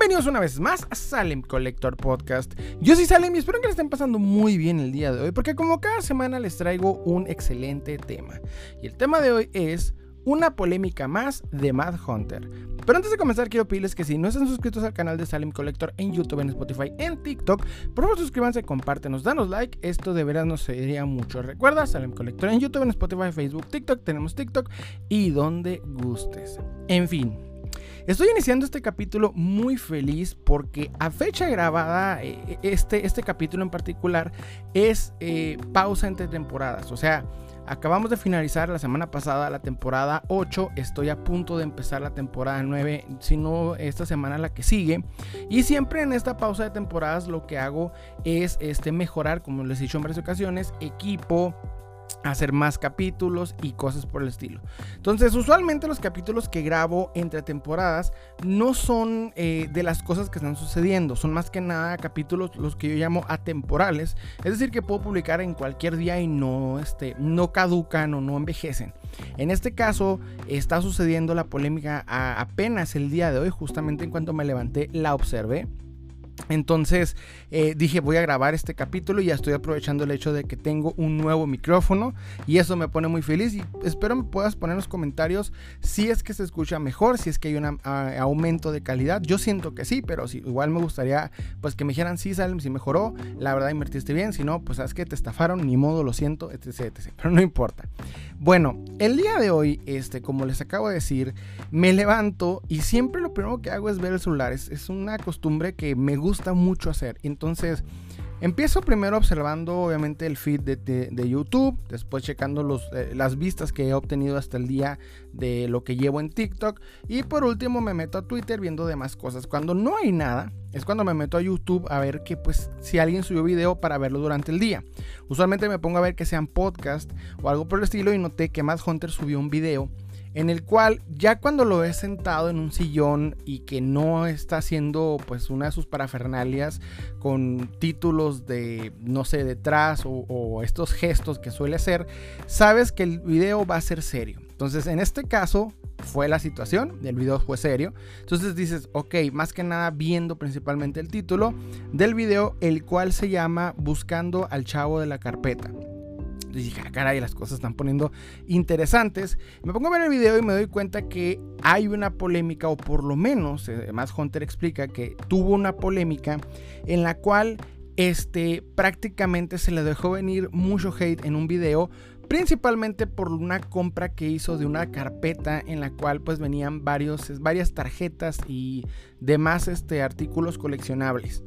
Bienvenidos una vez más a Salem Collector Podcast. Yo soy Salem y espero que le estén pasando muy bien el día de hoy, porque como cada semana les traigo un excelente tema. Y el tema de hoy es una polémica más de Mad Hunter. Pero antes de comenzar quiero pedirles que si no están suscritos al canal de Salem Collector en YouTube, en Spotify, en TikTok, por favor suscríbanse, compártenos, danos like, esto de veras nos serviría mucho. Recuerda, Salem Collector en YouTube, en Spotify, Facebook, TikTok, tenemos TikTok y donde gustes. En fin, Estoy iniciando este capítulo muy feliz porque a fecha grabada, eh, este, este capítulo en particular es eh, pausa entre temporadas. O sea, acabamos de finalizar la semana pasada la temporada 8. Estoy a punto de empezar la temporada 9, si no esta semana la que sigue. Y siempre en esta pausa de temporadas lo que hago es este, mejorar, como les he dicho en varias ocasiones, equipo hacer más capítulos y cosas por el estilo. Entonces, usualmente los capítulos que grabo entre temporadas no son eh, de las cosas que están sucediendo, son más que nada capítulos los que yo llamo atemporales, es decir, que puedo publicar en cualquier día y no, este, no caducan o no envejecen. En este caso, está sucediendo la polémica apenas el día de hoy, justamente en cuanto me levanté, la observé. Entonces eh, dije voy a grabar este capítulo y ya estoy aprovechando el hecho de que tengo un nuevo micrófono y eso me pone muy feliz y espero me puedas poner en los comentarios si es que se escucha mejor, si es que hay un aumento de calidad. Yo siento que sí, pero si, igual me gustaría pues que me dijeran sí, Salem, si mejoró, la verdad invertiste bien, si no, pues sabes que te estafaron, ni modo, lo siento, etc, etc. Pero no importa. Bueno, el día de hoy, este, como les acabo de decir, me levanto y siempre lo primero que hago es ver el celular. Es, es una costumbre que me gusta gusta mucho hacer. Entonces, empiezo primero observando obviamente el feed de, YouTube, después checando eh, las vistas que he obtenido hasta el día de lo que llevo en TikTok y por último me meto a Twitter viendo demás cosas. Cuando no hay nada, es cuando me meto a YouTube a ver que pues si alguien subió video para verlo durante el día. Usualmente me pongo a ver que sean podcast o algo por el estilo y noté que Mad Hunter subió un video en el cual ya cuando lo he sentado en un sillón y que no está haciendo pues una de sus parafernalias con títulos de no sé detrás o, estos gestos que suele hacer, sabes que el video va a ser serio. Entonces en este caso fue la situación, el video fue serio. Entonces dices, ok, más que nada viendo principalmente el título del video, el cual se llama Buscando al chavo de la carpeta. Entonces dije, ah, caray, las cosas están poniendo interesantes. Me pongo a ver el video y me doy cuenta que hay una polémica, o por lo menos, además eh, Hunter explica que tuvo una polémica en la cual este, prácticamente se le dejó venir mucho hate en un video principalmente por una compra que hizo de una carpeta en la cual pues venían varios, varias tarjetas y demás este, artículos coleccionables.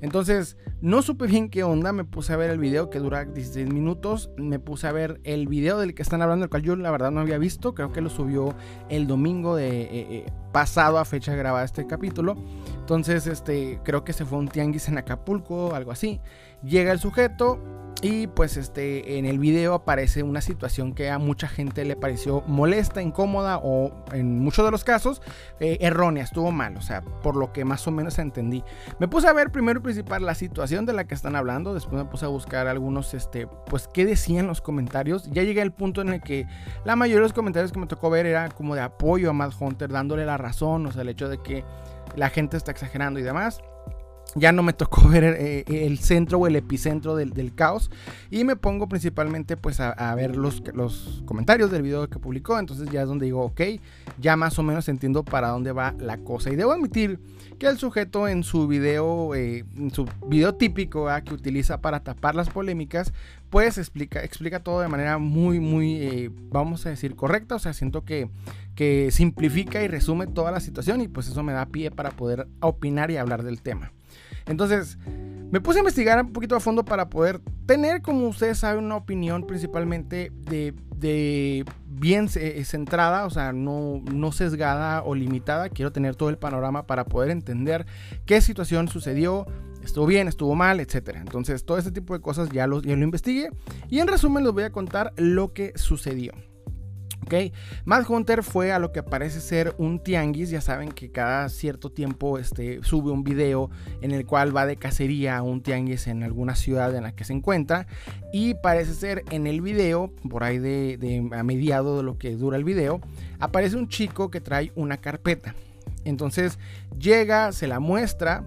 Entonces, no supe bien qué onda, me puse a ver el video que dura 16 minutos, me puse a ver el video del que están hablando, el cual yo la verdad no había visto, creo que lo subió el domingo de eh, eh, pasado a fecha de grabar este capítulo. Entonces, este, creo que se fue un tianguis en Acapulco, algo así. Llega el sujeto, y pues este, en el video aparece una situación que a mucha gente le pareció molesta, incómoda o en muchos de los casos eh, errónea, estuvo mal, o sea, por lo que más o menos entendí. Me puse a ver primero y principal la situación de la que están hablando, después me puse a buscar algunos, este, pues qué decían los comentarios. Ya llegué al punto en el que la mayoría de los comentarios que me tocó ver era como de apoyo a Mad Hunter, dándole la razón, o sea, el hecho de que la gente está exagerando y demás ya no me tocó ver eh, el centro o el epicentro del, caos. Y me pongo principalmente pues a, ver los, los, comentarios del video que publicó. Entonces ya es donde digo ok ya más o menos entiendo para dónde va la cosa. Y debo admitir que el sujeto en su video eh, en su video típico que utiliza para tapar las polémicas pues explica, explica todo de manera muy muy eh, vamos a decir correcta. O sea siento que, que simplifica y resume toda la situación. Y pues eso me da pie para poder opinar y hablar del tema entonces, me puse a investigar un poquito a fondo para poder tener, como ustedes saben, una opinión principalmente de, bien eh, centrada, o sea, no, no, sesgada o limitada. Quiero tener todo el panorama para poder entender qué situación sucedió, estuvo bien, estuvo mal, etc. Entonces, todo este tipo de cosas ya lo, ya lo investigué y en resumen les voy a contar lo que sucedió. ¿Ok? Mad Hunter fue a lo que parece ser un tianguis, ya saben que cada cierto tiempo este, sube un video en el cual va de cacería a un tianguis en alguna ciudad en la que se encuentra y parece ser en el video, por ahí de, a mediado de lo que dura el video, aparece un chico que trae una carpeta. Entonces llega, se la muestra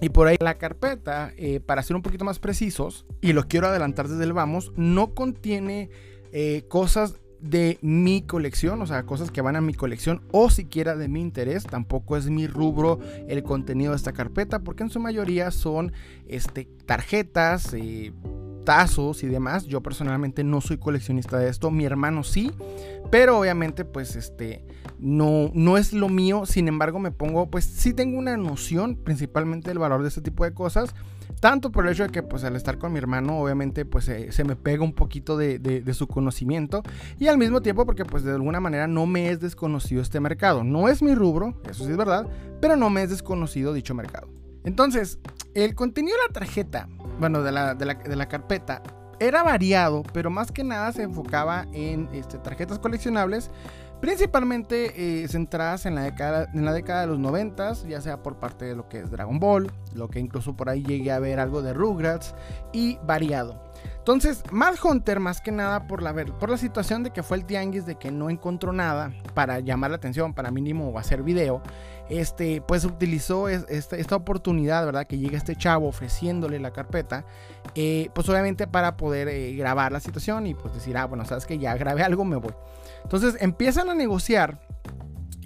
y por ahí la carpeta, eh, para ser un poquito más precisos, y lo quiero adelantar desde el vamos, no contiene eh, cosas de mi colección, o sea, cosas que van a mi colección o siquiera de mi interés. Tampoco es mi rubro el contenido de esta carpeta, porque en su mayoría son este, tarjetas, eh, tazos y demás. Yo personalmente no soy coleccionista de esto, mi hermano sí, pero obviamente pues este no, no es lo mío. Sin embargo, me pongo, pues sí tengo una noción principalmente del valor de este tipo de cosas. Tanto por el hecho de que pues al estar con mi hermano obviamente pues se me pega un poquito de, su conocimiento y al mismo tiempo porque pues de alguna manera no me es desconocido este mercado. No es mi rubro, eso sí es verdad, pero no me es desconocido dicho mercado. Entonces, el contenido de la tarjeta, bueno, de la, de la, carpeta, era variado, pero más que nada se enfocaba en este, tarjetas coleccionables Principalmente eh, centradas en la, década, en la década de los 90, ya sea por parte de lo que es Dragon Ball, lo que incluso por ahí llegué a ver algo de Rugrats y variado. Entonces, Mad Hunter, más que nada por la, situación de que fue el tianguis de que no encontró nada para llamar la atención, para mínimo hacer video, este, pues utilizó este, esta, oportunidad, ¿verdad? Que llega este chavo ofreciéndole la carpeta, eh, pues obviamente para poder eh, grabar la situación y pues decir, ah, bueno, sabes que ya grabé algo, me voy. Entonces empiezan a negociar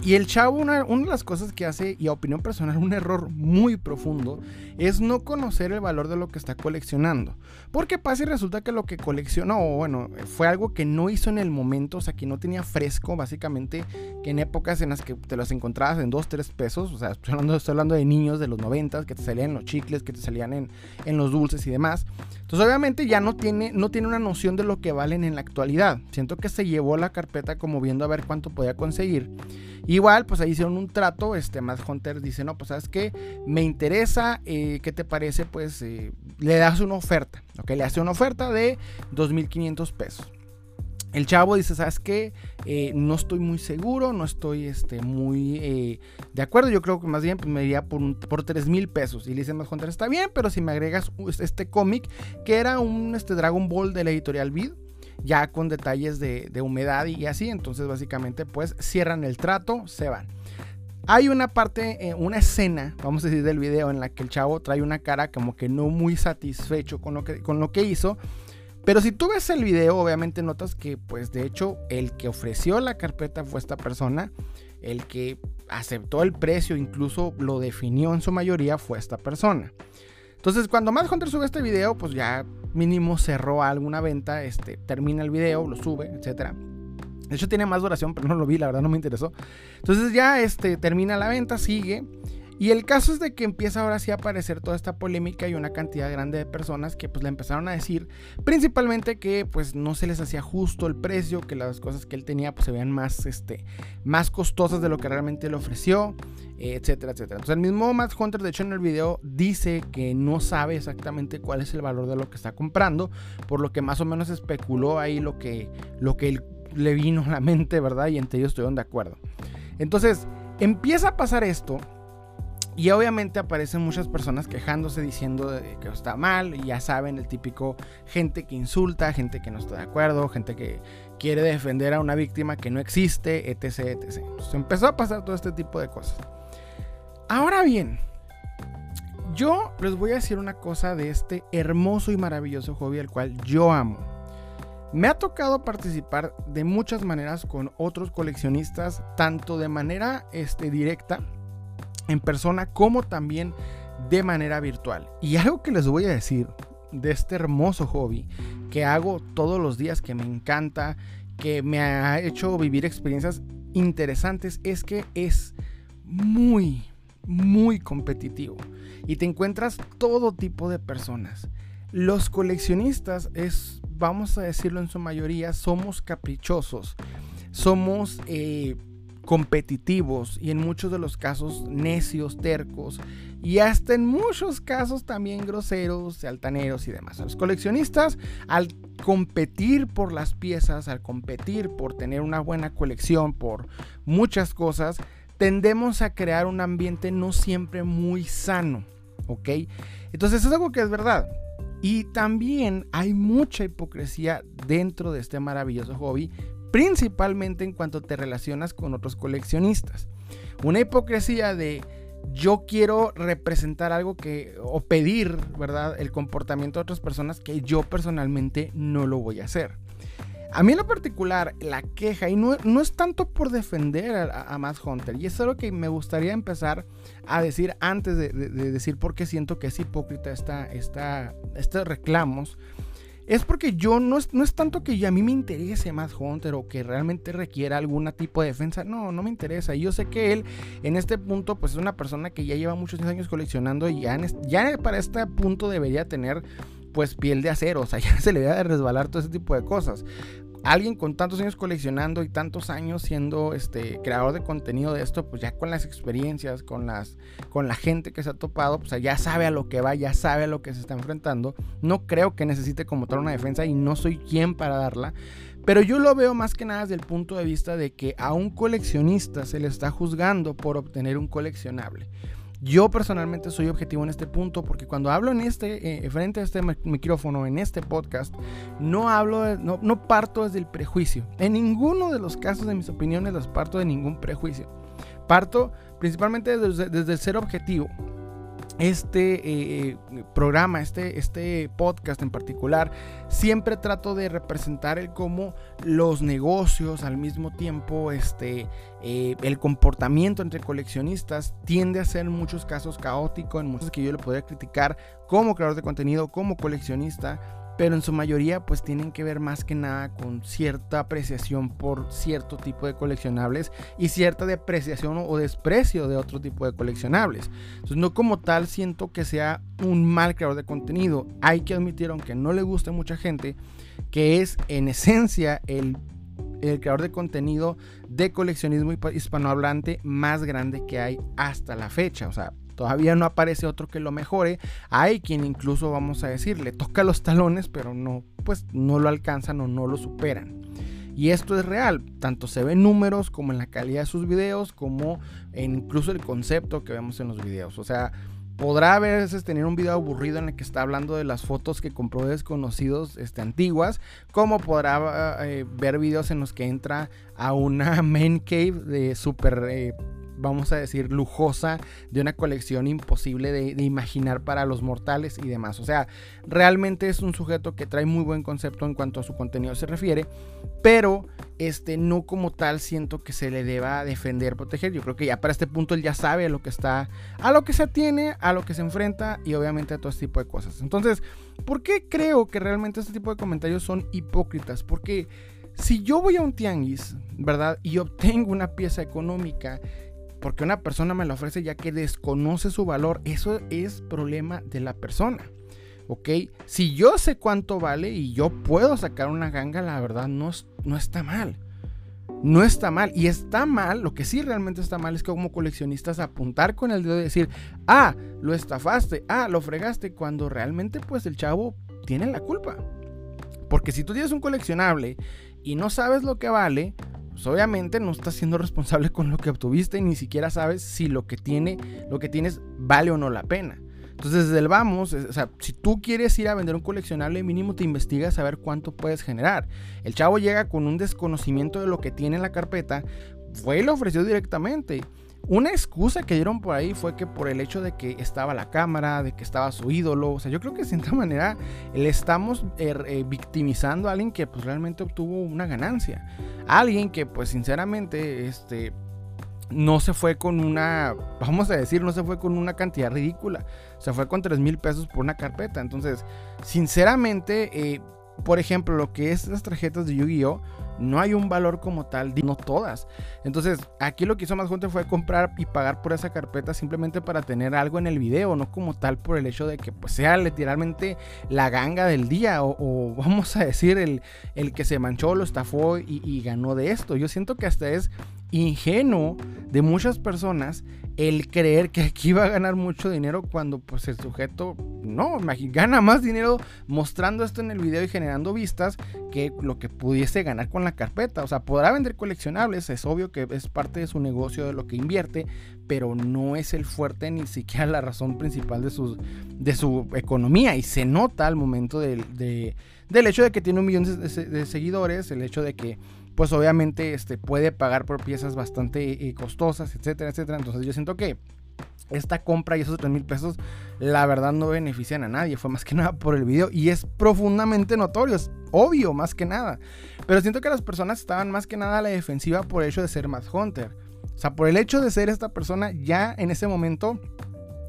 y el chavo, una, de las cosas que hace, y a opinión personal, un error muy profundo, es no conocer el valor de lo que está coleccionando. Porque pasa y resulta que lo que coleccionó, bueno, fue algo que no hizo en el momento, o sea, que no tenía fresco, básicamente, que en épocas en las que te las encontrabas en 2, 3 pesos, o sea, estoy hablando, estoy hablando de niños de los 90, que te salían los chicles, que te salían en, en los dulces y demás. Entonces, obviamente, ya no tiene, no tiene una noción de lo que valen en la actualidad. Siento que se llevó la carpeta como viendo a ver cuánto podía conseguir. Igual, pues ahí hicieron un trato, este, Matt Hunter dice, no, pues sabes que me interesa, eh, ¿qué te parece? Pues eh, le das una oferta, ok, le hace una oferta de 2.500 pesos. El chavo dice, ¿sabes qué? Eh, no estoy muy seguro, no estoy este, muy de acuerdo. Yo creo que más bien me iría por, por 3 mil pesos. Y le dice Matt Hunter, está bien, pero si me agregas este cómic, que era un este, Dragon Ball de la editorial Vid, ya con detalles de, humedad y así. Entonces básicamente pues cierran el trato, se van. Hay una parte, eh, una escena, vamos a decir, del video en la que el chavo trae una cara como que no muy satisfecho con lo que, con lo que hizo. Pero si tú ves el video, obviamente notas que, pues de hecho, el que ofreció la carpeta fue esta persona. El que aceptó el precio, incluso lo definió en su mayoría, fue esta persona. Entonces, cuando Matt Hunter sube este video, pues ya mínimo cerró alguna venta, este, termina el video, lo sube, etcétera. De hecho tiene más duración, pero no lo vi, la verdad no me interesó. Entonces ya este, termina la venta, sigue. Y el caso es de que empieza ahora sí a aparecer toda esta polémica y una cantidad grande de personas que pues le empezaron a decir principalmente que pues no se les hacía justo el precio, que las cosas que él tenía pues se veían más, este, más costosas de lo que realmente le ofreció, etcétera, etcétera. Entonces el mismo Matt Hunter de hecho en el video dice que no sabe exactamente cuál es el valor de lo que está comprando, por lo que más o menos especuló ahí lo que, lo que él, le vino a la mente, ¿verdad? Y entre ellos estuvieron de acuerdo. Entonces empieza a pasar esto y obviamente aparecen muchas personas quejándose diciendo que está mal, y ya saben, el típico gente que insulta, gente que no está de acuerdo, gente que quiere defender a una víctima que no existe, etc, etc. Empezó a pasar todo este tipo de cosas. Ahora bien, yo les voy a decir una cosa de este hermoso y maravilloso hobby al cual yo amo. Me ha tocado participar de muchas maneras con otros coleccionistas, tanto de manera este, directa, en persona como también de manera virtual. Y algo que les voy a decir de este hermoso hobby que hago todos los días, que me encanta, que me ha hecho vivir experiencias interesantes, es que es muy, muy competitivo. Y te encuentras todo tipo de personas. Los coleccionistas es, vamos a decirlo en su mayoría, somos caprichosos. Somos eh, competitivos y en muchos de los casos necios, tercos y hasta en muchos casos también groseros, altaneros y demás. Los coleccionistas al competir por las piezas, al competir por tener una buena colección, por muchas cosas, tendemos a crear un ambiente no siempre muy sano, ¿ok? Entonces es algo que es verdad. Y también hay mucha hipocresía dentro de este maravilloso hobby, principalmente en cuanto te relacionas con otros coleccionistas. Una hipocresía de yo quiero representar algo que o pedir, ¿verdad? El comportamiento de otras personas que yo personalmente no lo voy a hacer. A mí en lo particular, la queja, y no, es tanto por defender a, Matt Hunter, y es algo que me gustaría empezar a decir antes de, decir por qué siento que es hipócrita esta, esta, estos reclamos, es porque yo no es, no es tanto que a mí me interese Matt Hunter o que realmente requiera algún tipo de defensa, no, no me interesa. Yo sé que él en este punto pues es una persona que ya lleva muchos años coleccionando y ya, ya para este punto debería tener pues piel de acero, o sea, ya se le debe de resbalar todo ese tipo de cosas alguien con tantos años coleccionando y tantos años siendo este creador de contenido de esto, pues ya con las experiencias, con las con la gente que se ha topado, pues ya sabe a lo que va, ya sabe a lo que se está enfrentando. No creo que necesite como tal una defensa y no soy quien para darla, pero yo lo veo más que nada desde el punto de vista de que a un coleccionista se le está juzgando por obtener un coleccionable. Yo personalmente soy objetivo en este punto porque cuando hablo en este, eh, frente a este micrófono, en este podcast, no hablo, no, no parto desde el prejuicio. En ninguno de los casos de mis opiniones las parto de ningún prejuicio. Parto principalmente desde, desde el ser objetivo este eh, eh, programa, este, este podcast en particular, siempre trato de representar el cómo los negocios al mismo tiempo, este, eh, el comportamiento entre coleccionistas tiende a ser en muchos casos caótico, en muchos que yo le podría criticar como creador de contenido, como coleccionista pero en su mayoría pues tienen que ver más que nada con cierta apreciación por cierto tipo de coleccionables y cierta depreciación o desprecio de otro tipo de coleccionables. Entonces no como tal siento que sea un mal creador de contenido. Hay que admitir, aunque no le guste a mucha gente, que es en esencia el el creador de contenido de coleccionismo hispanohablante más grande que hay hasta la fecha. O sea, Todavía no aparece otro que lo mejore. Hay quien incluso, vamos a decir, le toca los talones, pero no, pues no lo alcanzan o no lo superan. Y esto es real, tanto se ven números como en la calidad de sus videos, como en incluso el concepto que vemos en los videos. O sea, podrá a veces tener un video aburrido en el que está hablando de las fotos que compró de desconocidos este, antiguas, como podrá eh, ver videos en los que entra a una main cave de super eh, vamos a decir, lujosa de una colección imposible de, imaginar para los mortales y demás. O sea, realmente es un sujeto que trae muy buen concepto en cuanto a su contenido se refiere, pero este, no como tal siento que se le deba defender, proteger. Yo creo que ya para este punto él ya sabe a lo que está, a lo que se atiene, a lo que se enfrenta y obviamente a todo este tipo de cosas. Entonces, ¿por qué creo que realmente este tipo de comentarios son hipócritas? Porque si yo voy a un tianguis, ¿verdad? Y obtengo una pieza económica porque una persona me la ofrece ya que desconoce su valor, eso es problema de la persona. ¿Ok? Si yo sé cuánto vale y yo puedo sacar una ganga, la verdad no, no está mal. No está mal. Y está mal, lo que sí realmente está mal es que como coleccionistas apuntar con el dedo y decir, ah, lo estafaste, ah, lo fregaste, cuando realmente pues el chavo tiene la culpa. Porque si tú tienes un coleccionable y no sabes lo que vale, pues, obviamente no estás siendo responsable con lo que obtuviste y ni siquiera sabes si lo que tiene, lo que tienes vale o no la pena. Entonces, desde el vamos, o sea, si tú quieres ir a vender un coleccionable, mínimo te investigas a ver cuánto puedes generar. El chavo llega con un desconocimiento de lo que tiene en la carpeta, fue y lo ofreció directamente. Una excusa que dieron por ahí fue que por el hecho de que estaba la cámara, de que estaba su ídolo, o sea, yo creo que de cierta manera le estamos er, eh, victimizando a alguien que pues realmente obtuvo una ganancia. alguien que pues sinceramente, este, no se fue con una, vamos a decir, no se fue con una cantidad ridícula. Se fue con 3 mil pesos por una carpeta. Entonces, sinceramente, eh, por ejemplo, lo que es las tarjetas de Yu-Gi-Oh! No hay un valor como tal, no todas. Entonces, aquí lo que hizo más gente fue comprar y pagar por esa carpeta simplemente para tener algo en el video, no como tal por el hecho de que pues, sea literalmente la ganga del día o, vamos a decir el, el, que se manchó, lo estafó y, ganó de esto. Yo siento que hasta es ingenuo de muchas personas el creer que aquí va a ganar mucho dinero cuando pues el sujeto no, gana más dinero mostrando esto en el video y generando vistas que lo que pudiese ganar con la carpeta. O sea, podrá vender coleccionables, es obvio que es parte de su negocio, de lo que invierte, pero no es el fuerte ni siquiera la razón principal de, su, de su economía. Y se nota al momento del hecho de que tiene un millón de seguidores, el hecho de que pues obviamente este, puede pagar por piezas bastante eh, costosas, etcétera, etcétera. Entonces yo siento que esta compra y esos 3 mil pesos, la verdad no benefician a nadie. Fue más que nada por el video y es profundamente notorio, es obvio más que nada. Pero siento que las personas estaban más que nada a la defensiva por el hecho de ser más Hunter. O sea, por el hecho de ser esta persona, ya en ese momento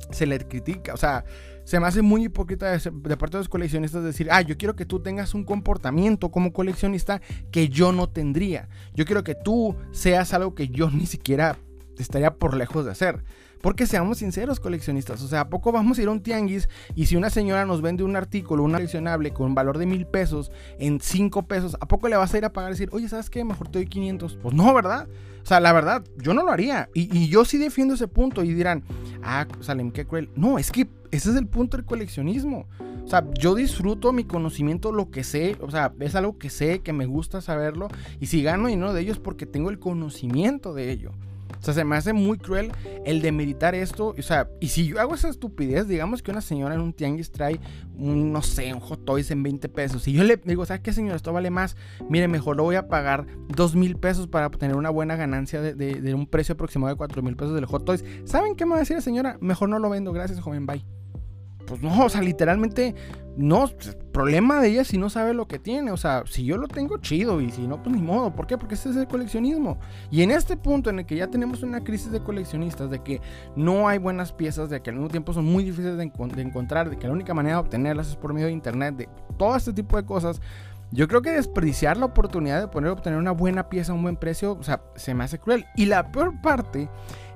se le critica. O sea, se me hace muy hipócrita de, parte de los coleccionistas decir, ah, yo quiero que tú tengas un comportamiento como coleccionista que yo no tendría. Yo quiero que tú seas algo que yo ni siquiera estaría por lejos de hacer. Porque seamos sinceros, coleccionistas. O sea, ¿a poco vamos a ir a un tianguis y si una señora nos vende un artículo, un coleccionable con valor de mil pesos en cinco pesos, ¿a poco le vas a ir a pagar y decir, oye, ¿sabes qué? Mejor te doy 500. Pues no, ¿verdad? O sea, la verdad, yo no lo haría. Y, yo sí defiendo ese punto. Y dirán, ah, Salem, qué cruel. No, es que ese es el punto del coleccionismo. O sea, yo disfruto mi conocimiento, lo que sé. O sea, es algo que sé, que me gusta saberlo. Y si gano dinero de ellos porque tengo el conocimiento de ello. O sea, se me hace muy cruel el demeritar esto. O sea, y si yo hago esa estupidez, digamos que una señora en un tianguis trae un, no sé, un hot toys en 20 pesos. Y yo le digo, ¿sabes qué, señora? Esto vale más. Mire, mejor lo voy a pagar 2 mil pesos para obtener una buena ganancia de, de, un precio aproximado de 4 mil pesos del hot toys. ¿Saben qué me va a decir la señora? Mejor no lo vendo. Gracias, joven. Bye. Pues no, o sea, literalmente, no, problema de ella si no sabe lo que tiene. O sea, si yo lo tengo chido y si no, pues ni modo. ¿Por qué? Porque ese es el coleccionismo. Y en este punto en el que ya tenemos una crisis de coleccionistas, de que no hay buenas piezas, de que al mismo tiempo son muy difíciles de, encontrar, de que la única manera de obtenerlas es por medio de internet, de todo este tipo de cosas. Yo creo que desperdiciar la oportunidad de poder obtener una buena pieza a un buen precio, o sea, se me hace cruel. Y la peor parte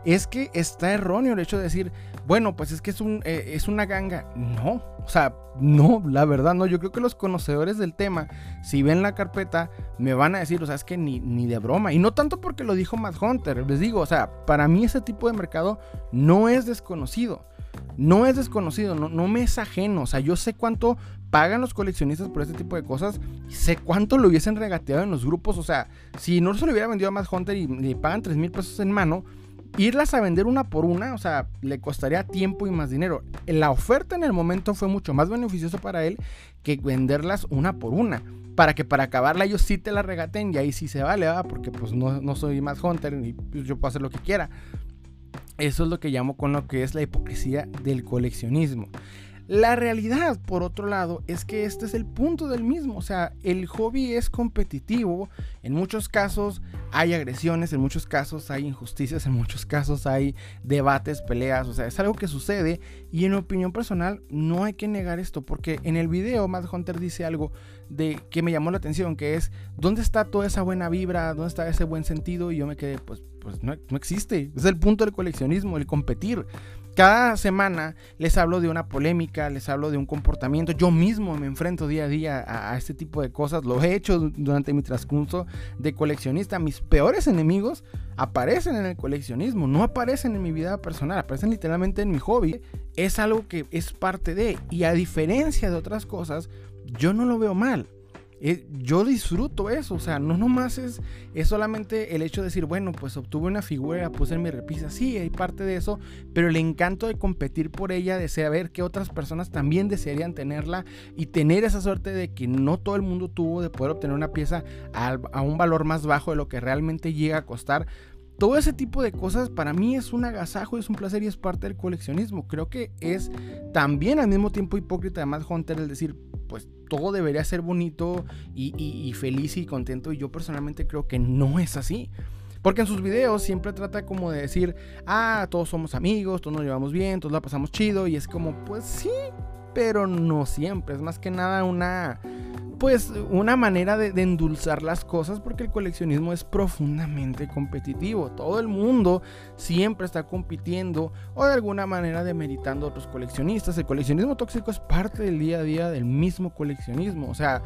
es que está erróneo el hecho de decir, bueno, pues es que es, un, eh, es una ganga. No, o sea, no, la verdad no. Yo creo que los conocedores del tema, si ven la carpeta, me van a decir, o sea, es que ni, ni de broma. Y no tanto porque lo dijo Matt Hunter, les digo, o sea, para mí ese tipo de mercado no es desconocido. No es desconocido, no, no me es ajeno. O sea, yo sé cuánto pagan los coleccionistas por este tipo de cosas. Sé cuánto lo hubiesen regateado en los grupos. O sea, si no se lo hubiera vendido a Matt Hunter y le pagan 3 mil pesos en mano, irlas a vender una por una, o sea, le costaría tiempo y más dinero. La oferta en el momento fue mucho más beneficioso para él que venderlas una por una. Para que para acabarla ellos sí te la regaten y ahí sí se vale, ¿verdad? Porque pues no, no soy más hunter y pues, yo puedo hacer lo que quiera. Eso es lo que llamo con lo que es la hipocresía del coleccionismo. La realidad, por otro lado, es que este es el punto del mismo. O sea, el hobby es competitivo. En muchos casos hay agresiones, en muchos casos hay injusticias, en muchos casos hay debates, peleas. O sea, es algo que sucede. Y en opinión personal, no hay que negar esto. Porque en el video, Matt Hunter dice algo de que me llamó la atención, que es, ¿dónde está toda esa buena vibra? ¿Dónde está ese buen sentido? Y yo me quedé, pues, pues no, no existe. Es el punto del coleccionismo, el competir. Cada semana les hablo de una polémica, les hablo de un comportamiento. Yo mismo me enfrento día a día a, este tipo de cosas. Lo he hecho durante mi transcurso de coleccionista. Mis peores enemigos aparecen en el coleccionismo, no aparecen en mi vida personal, aparecen literalmente en mi hobby. Es algo que es parte de. Y a diferencia de otras cosas, yo no lo veo mal. Eh, yo disfruto eso, o sea, no nomás es, es solamente el hecho de decir, bueno, pues obtuve una figura, puse en mi repisa, sí, hay parte de eso, pero el encanto de competir por ella, de saber que otras personas también desearían tenerla y tener esa suerte de que no todo el mundo tuvo de poder obtener una pieza a, a un valor más bajo de lo que realmente llega a costar, todo ese tipo de cosas para mí es un agasajo, es un placer y es parte del coleccionismo. Creo que es también al mismo tiempo hipócrita de Matt Hunter el decir, pues todo debería ser bonito y, feliz y contento. Y yo personalmente creo que no es así. Porque en sus videos siempre trata como de decir, ah, todos somos amigos, todos nos llevamos bien, todos la pasamos chido. Y es como, pues sí, pero no siempre. Es más que nada una, pues una manera de, endulzar las cosas porque el coleccionismo es profundamente competitivo. Todo el mundo siempre está compitiendo o de alguna manera demeritando a otros coleccionistas. El coleccionismo tóxico es parte del día a día del mismo coleccionismo. O sea,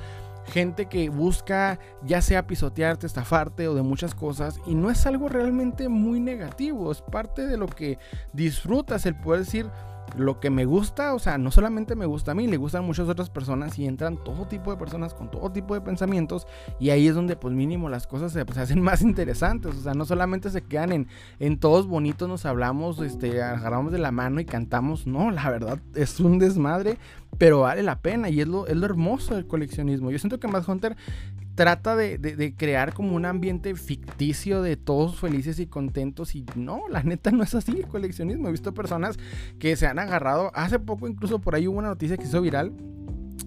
gente que busca ya sea pisotearte, estafarte o de muchas cosas y no es algo realmente muy negativo, es parte de lo que disfrutas el poder decir lo que me gusta, o sea, no solamente me gusta a mí, le gustan muchas otras personas y entran todo tipo de personas con todo tipo de pensamientos y ahí es donde pues mínimo las cosas se, pues, hacen más interesantes, o sea, no solamente se quedan en, en todos bonitos, nos hablamos, este, agarramos de la mano y cantamos, no, la verdad es un desmadre, pero vale la pena y es lo, es lo hermoso del coleccionismo. Yo siento que Mad Hunter trata de, crear como un ambiente ficticio de todos felices y contentos y no, la neta no es así coleccionismo. He visto personas que se han agarrado, hace poco incluso por ahí hubo una noticia que hizo viral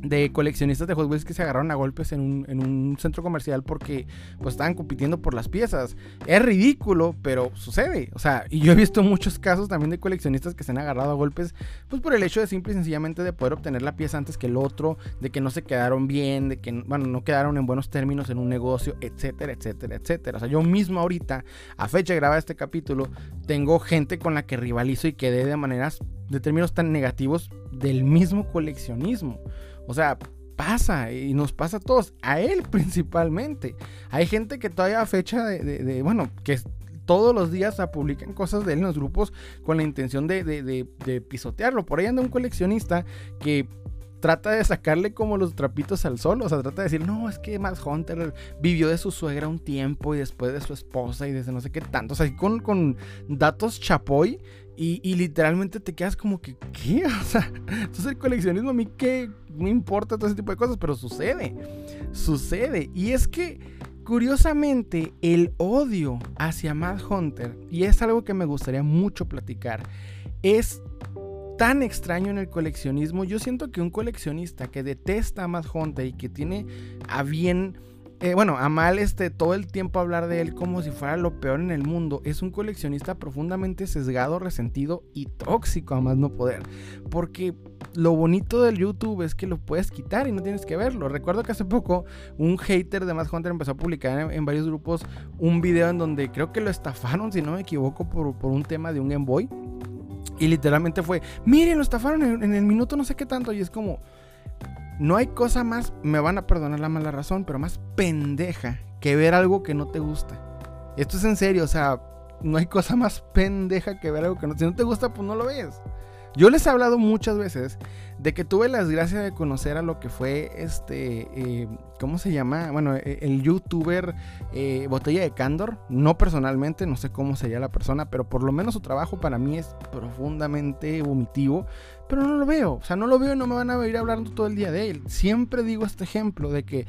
de coleccionistas de Hot Wheels que se agarraron a golpes en un, centro comercial porque pues estaban compitiendo por las piezas. Es ridículo, pero sucede. O sea, y yo he visto muchos casos también de coleccionistas que se han agarrado a golpes pues por el hecho de simple y sencillamente de poder obtener la pieza antes que el otro, de que no se quedaron bien, de que bueno, no quedaron en buenos términos en un negocio, etcétera, etcétera, etcétera. O sea, yo mismo ahorita, a fecha de grabar este capítulo, tengo gente con la que rivalizo y quedé de maneras de términos tan negativos del mismo coleccionismo. O sea, pasa y nos pasa a todos, a él principalmente. Hay gente que todavía a fecha de, bueno, que todos los días publican cosas de él en los grupos con la intención de, pisotearlo. Por ahí anda un coleccionista que trata de sacarle como los trapitos al sol. O sea, trata de decir, no, es que Matt Hunter vivió de su suegra un tiempo y después de su esposa y desde no sé qué tanto. O sea, con datos chapoy y, literalmente te quedas como que, ¿qué? O sea, entonces el coleccionismo a mí qué me importa todo ese tipo de cosas, pero sucede, sucede. Y es que, curiosamente, el odio hacia Mad Hunter, y es algo que me gustaría mucho platicar, es tan extraño en el coleccionismo. Yo siento que un coleccionista que detesta a Mad Hunter y que tiene a bien eh, bueno, Amal este, todo el tiempo hablar de él como si fuera lo peor en el mundo. Es un coleccionista profundamente sesgado, resentido y tóxico a más no poder. Porque lo bonito del YouTube es que lo puedes quitar y no tienes que verlo. Recuerdo que hace poco un hater de Mad Hunter empezó a publicar en, varios grupos un video en donde creo que lo estafaron, si no me equivoco, por, un tema de un Game Boy. Y literalmente fue, miren, lo estafaron en el minuto no sé qué tanto. Y es como, no hay cosa más, me van a perdonar la mala razón, pero más pendeja que ver algo que no te gusta. Esto es en serio, o sea, no hay cosa más pendeja que ver algo que no, si no te gusta, pues no lo ves. Yo les he hablado muchas veces de que tuve la desgracia de conocer a lo que fue este, eh, ¿cómo se llama? Bueno, e, el youtuber eh, Botella de Candor. No personalmente, no sé cómo sería la persona, pero por lo menos su trabajo para mí es profundamente vomitivo. Pero no lo veo, o sea, no lo veo y no me van a ir hablando todo el día de él. Siempre digo este ejemplo de que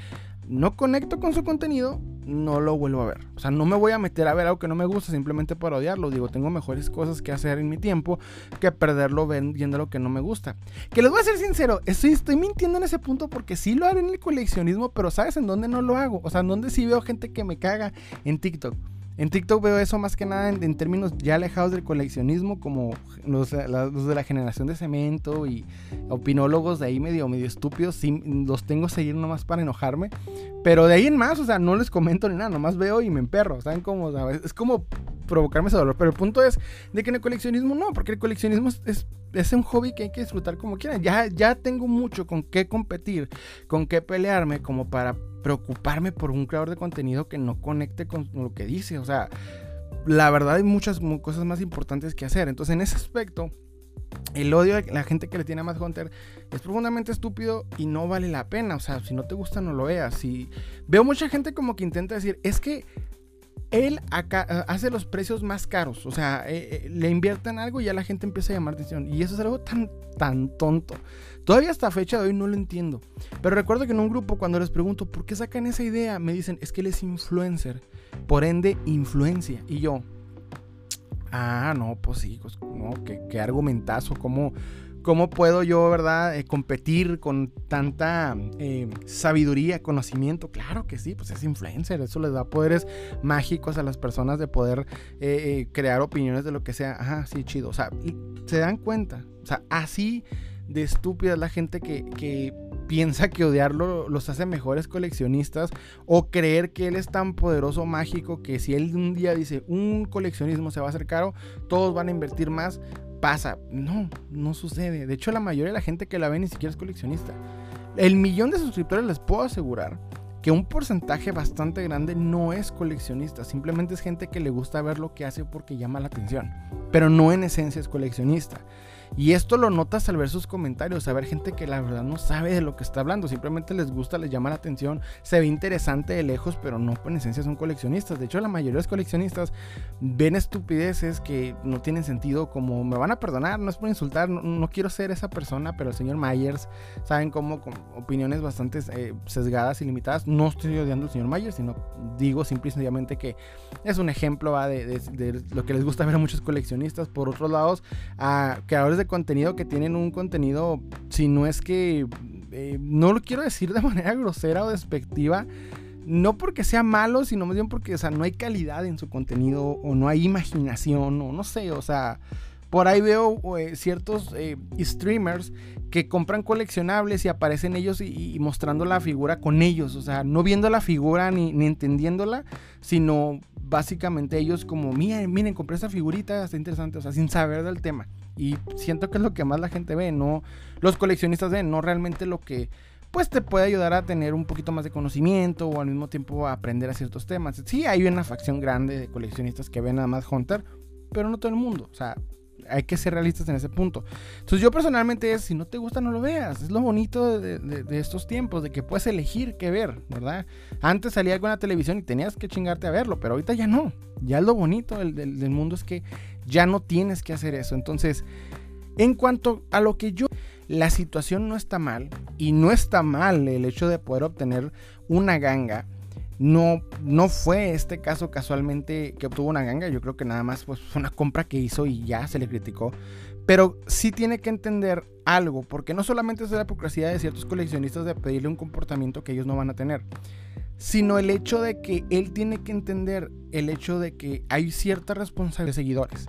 no conecto con su contenido, no lo vuelvo a ver. O sea, no me voy a meter a ver algo que no me gusta simplemente para odiarlo. Digo, tengo mejores cosas que hacer en mi tiempo que perderlo viendo lo que no me gusta. Que les voy a ser sincero, estoy, estoy mintiendo en ese punto porque sí lo haré en el coleccionismo, pero ¿sabes en dónde no lo hago? O sea, en dónde sí veo gente que me caga en TikTok. En TikTok veo eso más que nada en, términos ya alejados del coleccionismo, como los, de la generación de cemento y opinólogos de ahí medio, medio estúpidos. Los tengo a seguir nomás para enojarme. Pero de ahí en más, o sea, no les comento ni nada, nomás veo y me emperro. ¿Saben cómo? Es como provocarme ese dolor. Pero el punto es de que en el coleccionismo no, porque el coleccionismo es, es, un hobby que hay que disfrutar como quieran. Ya, ya tengo mucho con qué competir, con qué pelearme, como para preocuparme por un creador de contenido que no conecte con lo que dice. O sea, la verdad hay muchas cosas más importantes que hacer. Entonces, en ese aspecto, el odio de la gente que le tiene a Matt Hunter es profundamente estúpido y no vale la pena. O sea, si no te gusta, no lo veas. Y veo mucha gente como que intenta decir, es que él eh, hace los precios más caros. O sea, eh, eh, le invierten algo y ya la gente empieza a llamar atención. Y eso es algo tan, tan tonto. Todavía hasta fecha de hoy no lo entiendo. Pero recuerdo que en un grupo cuando les pregunto por qué sacan esa idea, me dicen, es que él es influencer. Por ende, influencia. Y yo, ah, no, pues sí, pues, no, qué, argumentazo, cómo ¿Cómo puedo yo, verdad, eh, competir con tanta eh, sabiduría, conocimiento? Claro que sí, pues es influencer, eso les da poderes mágicos a las personas de poder eh, crear opiniones de lo que sea. Ajá, sí, chido. O sea, se dan cuenta. O sea, así de estúpida es la gente que, que piensa que odiarlo los hace mejores coleccionistas o creer que él es tan poderoso, mágico, que si él un día dice un coleccionismo se va a hacer caro, todos van a invertir más pasa. No, no sucede. De hecho, la mayoría de la gente que la ve ni siquiera es coleccionista. el millón de suscriptores les puedo asegurar que un porcentaje bastante grande no es coleccionista, simplemente es gente que le gusta ver lo que hace porque llama la atención, pero no en esencia es coleccionista. Y esto lo notas al ver sus comentarios, a ver gente que la verdad no sabe de lo que está hablando, simplemente les gusta, les llama la atención, se ve interesante de lejos, pero no en esencia son coleccionistas. De hecho, la mayoría de los coleccionistas ven estupideces que no tienen sentido, como me van a perdonar, no es por insultar, no, quiero ser esa persona, pero el señor Myers, saben cómo con opiniones bastante eh, sesgadas y limitadas. No estoy odiando al señor Myers, sino digo simple y sencillamente que es un ejemplo de, lo que les gusta ver a muchos coleccionistas. Por otros lados, a creadores de contenido que tienen un contenido, si no es que, eh, no lo quiero decir de manera grosera o despectiva, no porque sea malo, sino más bien porque, o sea, no hay calidad en su contenido o no hay imaginación o no sé, o sea, por ahí veo eh, ciertos eh, streamers que compran coleccionables y aparecen ellos y, mostrando la figura con ellos, o sea, no viendo la figura ni, ni entendiéndola, sino básicamente ellos como, miren, miren, compré esa figurita, está interesante, o sea, sin saber del tema. Y siento que es lo que más la gente ve, no los coleccionistas ven, no realmente lo que pues te puede ayudar a tener un poquito más de conocimiento o al mismo tiempo a aprender a ciertos temas. Sí, hay una facción grande de coleccionistas que ven nada más Hunter, pero no todo el mundo. O sea, hay que ser realistas en ese punto. Entonces yo personalmente es, si no te gusta no lo veas. Es lo bonito de, estos tiempos, de que puedes elegir qué ver, ¿verdad? Antes salía en la televisión y tenías que chingarte a verlo, pero ahorita ya no. Ya lo bonito del mundo es que ya no tienes que hacer eso. Entonces, en cuanto a lo que yo... La situación no está mal y no está mal el hecho de poder obtener una ganga no, no fue este caso casualmente que obtuvo una ganga. Yo creo que nada más pues, fue una compra que hizo y ya se le criticó. Pero sí tiene que entender algo, porque no solamente es la hipocresía de ciertos coleccionistas de pedirle un comportamiento que ellos no van a tener, sino el hecho de que él tiene que entender el hecho de que hay cierta responsabilidad de seguidores.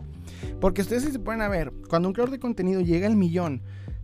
Porque ustedes si se pueden ver, cuando un creador de contenido llega al millón,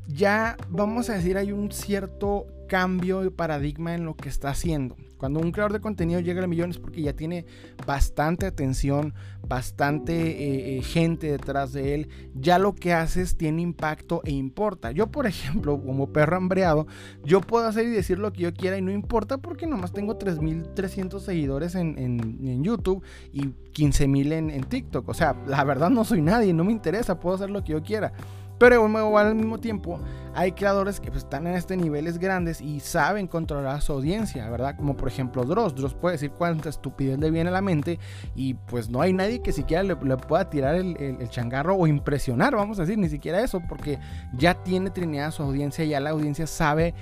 ya vamos a decir hay un cierto cambio de paradigma en lo que está haciendo. Cuando un creador de contenido llega a millones es porque ya tiene bastante atención, bastante eh, eh, gente detrás de él. Ya lo que haces tiene impacto e importa. Yo, por ejemplo, como perro hambreado, yo puedo hacer y decir lo que yo quiera y no importa porque nomás tengo 3.300 seguidores en, YouTube y 15.000 en, en TikTok. O sea, la verdad no soy nadie, no me interesa, puedo hacer lo que yo quiera. Pero al mismo tiempo hay creadores que pues, están en este niveles grandes y saben controlar a su audiencia, ¿verdad? Como por ejemplo Dross. Dross puede decir cuánta estupidez le viene a la mente y pues no hay nadie que siquiera le, pueda tirar el, changarro o impresionar, vamos a decir, ni siquiera eso, porque ya tiene trineada su audiencia, ya la audiencia sabe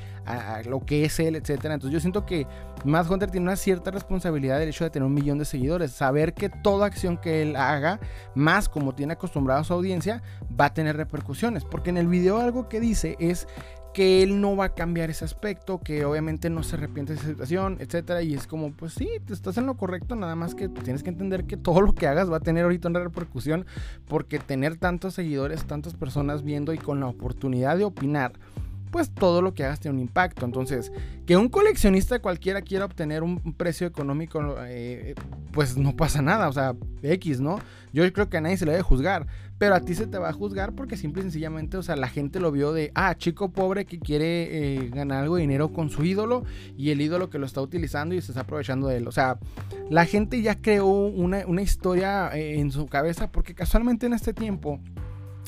lo que es él, etcétera. Entonces yo siento que Matt Hunter tiene una cierta responsabilidad del hecho de tener un millón de seguidores, saber que toda acción que él haga, más como tiene acostumbrado a su audiencia, va a tener repercusiones, porque en el video algo que dice es que él no va a cambiar ese aspecto, que obviamente no se arrepiente de esa situación, etcétera, y es como, pues sí, te estás en lo correcto, nada más que tienes que entender que todo lo que hagas va a tener ahorita una repercusión, porque tener tantos seguidores, tantas personas viendo y con la oportunidad de opinar, pues todo lo que hagas tiene un impacto. Entonces, que un coleccionista cualquiera quiera obtener un, precio económico, eh, pues no pasa nada, o sea, X, ¿no? Yo creo que a nadie se le debe juzgar, pero a ti se te va a juzgar porque simple y sencillamente, o sea, la gente lo vio de, ah, chico pobre que quiere eh, ganar algo de dinero con su ídolo y el ídolo que lo está utilizando y se está aprovechando de él. O sea, la gente ya creó una, una historia eh, en su cabeza porque casualmente en este tiempo,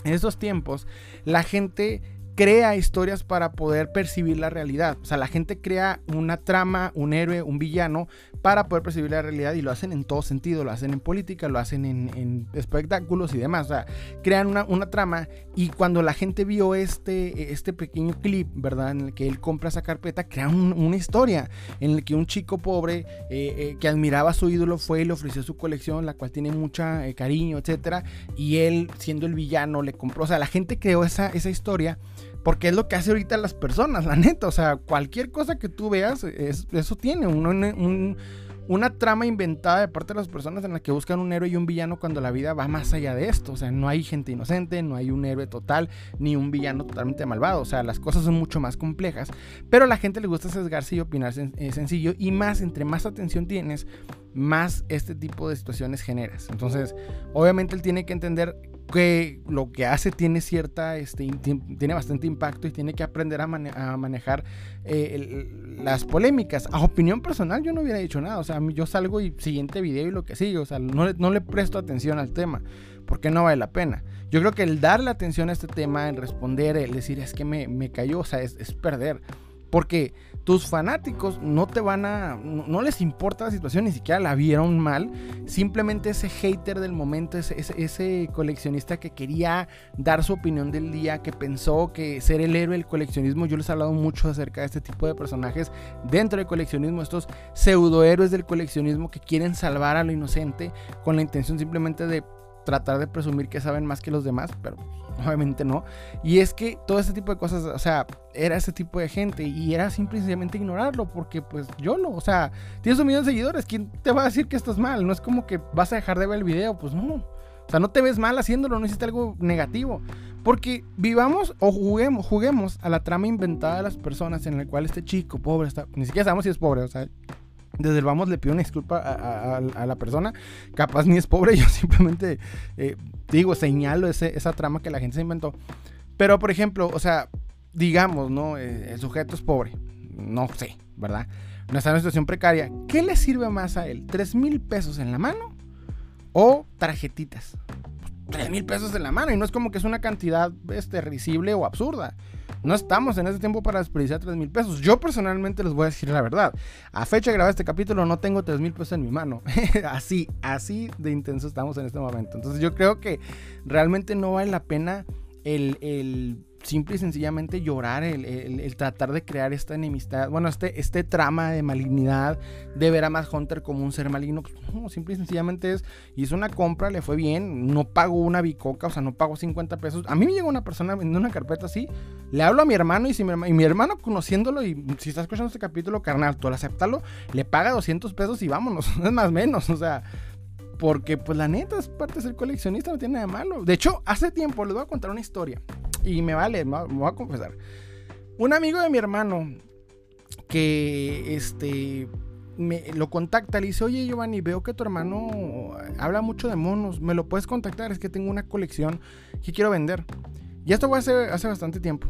en estos tiempos, la gente crea historias para poder percibir la realidad. O sea, la gente crea una trama, un héroe, un villano para poder percibir la realidad y lo hacen en todo sentido. Lo hacen en política, lo hacen en, espectáculos y demás. O sea, crean una, trama y cuando la gente vio este, este pequeño clip, ¿verdad? En el que él compra esa carpeta, crean una historia en el que un chico pobre eh, eh, que admiraba a su ídolo fue y le ofreció su colección, la cual tiene mucha eh, cariño, etcétera. Y él, siendo el villano, le compró. O sea, la gente creó esa, esa historia porque es lo que hace ahorita las personas, la neta. O sea, cualquier cosa que tú veas, eso tiene una trama inventada de parte de las personas en la que buscan un héroe y un villano cuando la vida va más allá de esto. O sea, no hay gente inocente, no hay un héroe total, ni un villano totalmente malvado. O sea, las cosas son mucho más complejas. Pero a la gente le gusta sesgarse y opinar eh, sencillo. Y más, entre más atención tienes, más este tipo de situaciones generas. Entonces, obviamente él tiene que entender que lo que hace tiene cierta, este, tiene bastante impacto y tiene que aprender a, manejar eh, las polémicas. A opinión personal yo no hubiera dicho nada, o sea, yo salgo y siguiente video y lo que sigue, o sea, no, no le presto atención al tema, porque no vale la pena. Yo creo que el darle atención a este tema, el responder, el decir es que me, me cayó, o sea, es, es perder. Porque tus fanáticos no te van a. No, les importa la situación, ni siquiera la vieron mal. Simplemente ese hater del momento, ese, ese, coleccionista que quería dar su opinión del día, que pensó que ser el héroe del coleccionismo. Yo les he hablado mucho acerca de este tipo de personajes dentro del coleccionismo, estos pseudohéroes del coleccionismo que quieren salvar a lo inocente con la intención simplemente de tratar de presumir que saben más que los demás, pero obviamente no. Y es que todo ese tipo de cosas, o sea, era ese tipo de gente y era simplemente ignorarlo porque pues yo lo, o sea, tienes un millón de seguidores, ¿quién te va a decir que estás mal? No es como que vas a dejar de ver el video, pues no. O sea, no te ves mal haciéndolo, no hiciste algo negativo. Porque vivamos o juguemos, juguemos a la trama inventada de las personas en la cual este chico pobre está, ni siquiera sabemos si es pobre, o sea, desde el vamos le pido una disculpa a, la persona. Capaz ni es pobre, yo simplemente eh, digo, señalo esa trama que la gente se inventó. Pero, por ejemplo, o sea, digamos, ¿no? Eh, el sujeto es pobre. No sé, ¿verdad? No está en una situación precaria. ¿Qué le sirve más a él? ¿Tres mil pesos en la mano o tarjetitas? Tres mil pesos en la mano y no es como que es una cantidad este, risible o absurda. No estamos en ese tiempo para desperdiciar 3 mil pesos. Yo personalmente les voy a decir la verdad. A fecha de grabar este capítulo no tengo 3 mil pesos en mi mano. así, así de intenso estamos en este momento. Entonces yo creo que realmente no vale la pena el, el simple y sencillamente llorar, el, tratar de crear esta enemistad, bueno, este, este trama de malignidad, de ver a Matt Hunter como un ser maligno, pues simple y sencillamente es, hizo una compra, le fue bien, no pagó una bicoca, o sea, no pagó 50 pesos. A mí me llegó una persona vendiendo una carpeta así, le hablo a mi hermano y, si mi, y mi hermano conociéndolo, y si estás escuchando este capítulo, carnal, tú al le paga 200 pesos y vámonos, no es más menos, o sea... Porque, pues la neta, es parte de ser coleccionista, no tiene nada malo. De hecho, hace tiempo les voy a contar una historia. Y me vale, me voy a confesar. Un amigo de mi hermano que este me lo contacta, le dice, oye Giovanni, veo que tu hermano habla mucho de monos, ¿me lo puedes contactar? Es que tengo una colección que quiero vender. Y esto fue hace, hace bastante tiempo.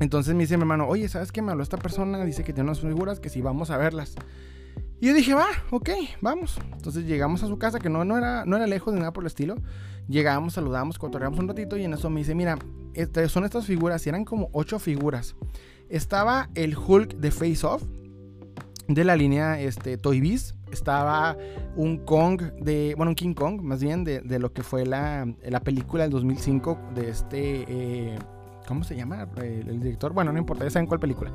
Entonces me dice mi hermano, oye, ¿sabes qué me habló esta persona? Dice que tiene unas figuras que si vamos a verlas. Y yo dije, va, ok, vamos. Entonces llegamos a su casa, que no, no, era, no era lejos de nada por el estilo. Llegamos, saludamos, cotorreamos un ratito y en eso me dice, mira, este, son estas figuras, y eran como ocho figuras. Estaba el Hulk de Face Off, de la línea este, Toy Biz. Estaba un Kong de, bueno, un King Kong, más bien, de, de lo que fue la, la, película del 2005 de este... Eh, ¿Cómo se llama el, director? Bueno, no importa, ya saben cuál película.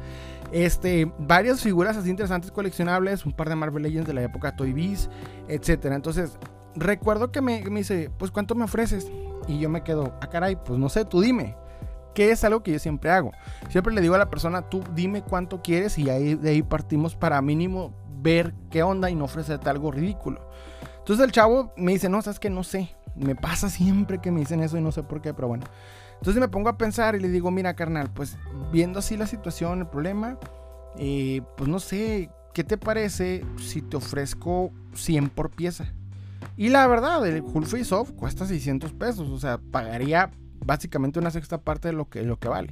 Este, varias figuras así interesantes coleccionables, un par de Marvel Legends de la época Toy Biz, etcétera. Entonces, recuerdo que me, me, dice, pues ¿cuánto me ofreces? Y yo me quedo, ah caray, pues no sé, tú dime. Que es algo que yo siempre hago. Siempre le digo a la persona, tú dime cuánto quieres y ahí, de ahí partimos para mínimo ver qué onda y no ofrecerte algo ridículo. Entonces el chavo me dice, no, sabes que no sé. Me pasa siempre que me dicen eso y no sé por qué, pero bueno. Entonces me pongo a pensar y le digo, mira carnal, pues viendo así la situación, el problema, eh, pues no sé, ¿qué te parece si te ofrezco 100 por pieza? Y la verdad, el Hull Face Off cuesta 600 pesos. O sea, pagaría básicamente una sexta parte de lo que, lo que vale.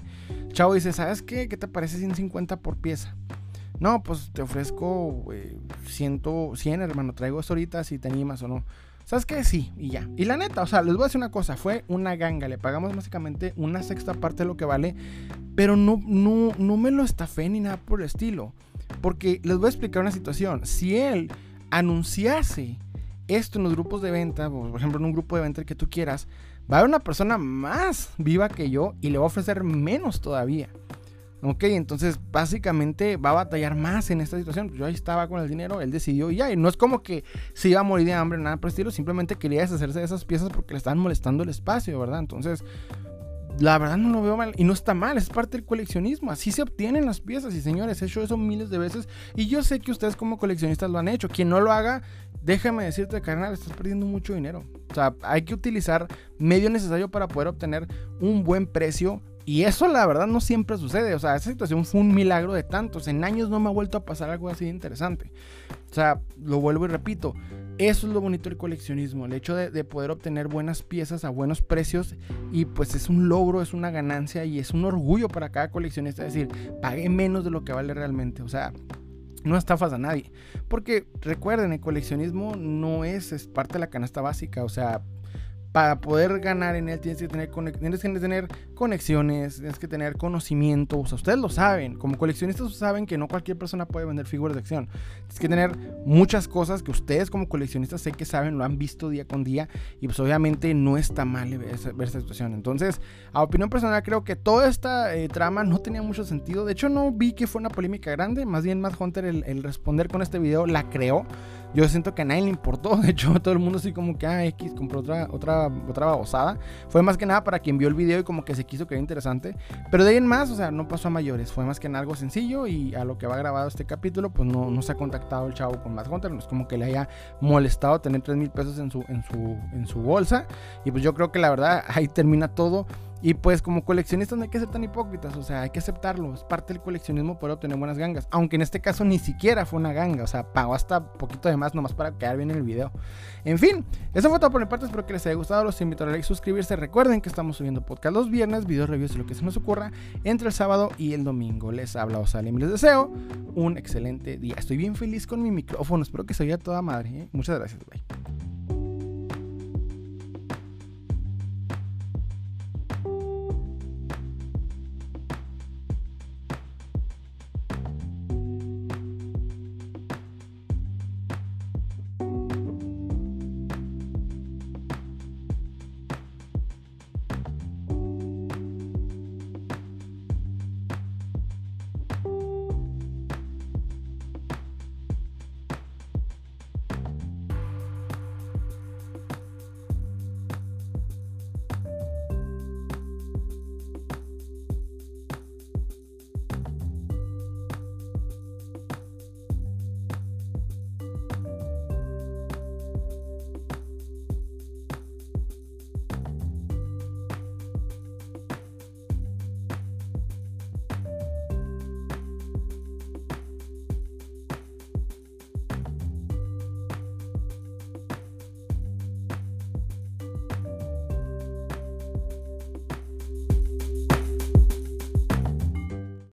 Chavo dice, ¿sabes qué? ¿Qué te parece 150 por pieza? No, pues te ofrezco 100, 100, hermano. Traigo esto ahorita si te animas o no. ¿Sabes qué? Sí, y ya. Y la neta, o sea, les voy a decir una cosa. Fue una ganga. Le pagamos básicamente una sexta parte de lo que vale. Pero no, no, no me lo estafé ni nada por el estilo. Porque les voy a explicar una situación. Si él anunciase esto en los grupos de venta, por ejemplo en un grupo de venta que tú quieras, va a haber una persona más viva que yo y le va a ofrecer menos todavía. Ok, entonces básicamente va a batallar más en esta situación. Yo ahí estaba con el dinero, él decidió y ya. Y no es como que se iba a morir de hambre, nada por el estilo. Simplemente quería deshacerse de esas piezas porque le estaban molestando el espacio, ¿verdad? Entonces, la verdad no lo veo mal y no está mal, es parte del coleccionismo. Así se obtienen las piezas y señores, he hecho eso miles de veces y yo sé que ustedes como coleccionistas lo han hecho. Quien no lo haga, déjame decirte, carnal, estás perdiendo mucho dinero. O sea, hay que utilizar medio necesario para poder obtener un buen precio. Y eso la verdad no siempre sucede. O sea, esa situación fue un milagro de tantos. En años no me ha vuelto a pasar algo así de interesante. O sea, lo vuelvo y repito Eso es lo bonito del coleccionismo, el hecho de, poder obtener buenas piezas a buenos precios y pues es un logro, es una ganancia y es un orgullo para cada coleccionista decir, pague menos de lo que vale realmente. O sea, no estafas a nadie. Porque recuerden, el coleccionismo no es, es parte de la canasta básica. O sea, para poder ganar en él tienes que tener, tienes que tener conexiones, tienes que tener conocimiento. O sea, ustedes lo saben. Como coleccionistas saben que no cualquier persona puede vender figuras de acción. Tienes que tener muchas cosas que ustedes como coleccionistas sé que saben, lo han visto día con día. Y pues obviamente no está mal ver, esta situación. Entonces, a opinión personal creo que toda esta eh, trama no tenía mucho sentido. De hecho, no vi que fue una polémica grande. Más bien, Matt Hunter, el responder con este video, la creó. Yo siento que a nadie le importó. De hecho, todo el mundo así como que, ah, X compró otra, otra, otra babosada. Fue más que nada para quien vio el video y como que se quiso que era interesante. Pero de ahí en más, o sea, no pasó a mayores. Fue más que nada algo sencillo y a lo que va grabado este capítulo, pues no, no se ha contactado el chavo con Matt Hunter. No es como que le haya molestado tener 3 mil pesos en su, en, su, en su bolsa. Y pues yo creo que la verdad ahí termina todo. Y pues como coleccionistas no hay que ser tan hipócritas, o sea, hay que aceptarlo, es parte del coleccionismo poder obtener buenas gangas, aunque en este caso ni siquiera fue una ganga, o sea, pagó hasta poquito de más nomás para quedar bien en el video. En fin, eso fue todo por mi parte, espero que les haya gustado, los invito a like, suscribirse, recuerden que estamos subiendo podcast los viernes, videos reviews de lo que se nos ocurra entre el sábado y el domingo. Les habla Osalim y les deseo un excelente día. Estoy bien feliz con mi micrófono, espero que se oiga toda madre, ¿eh? muchas gracias, bye.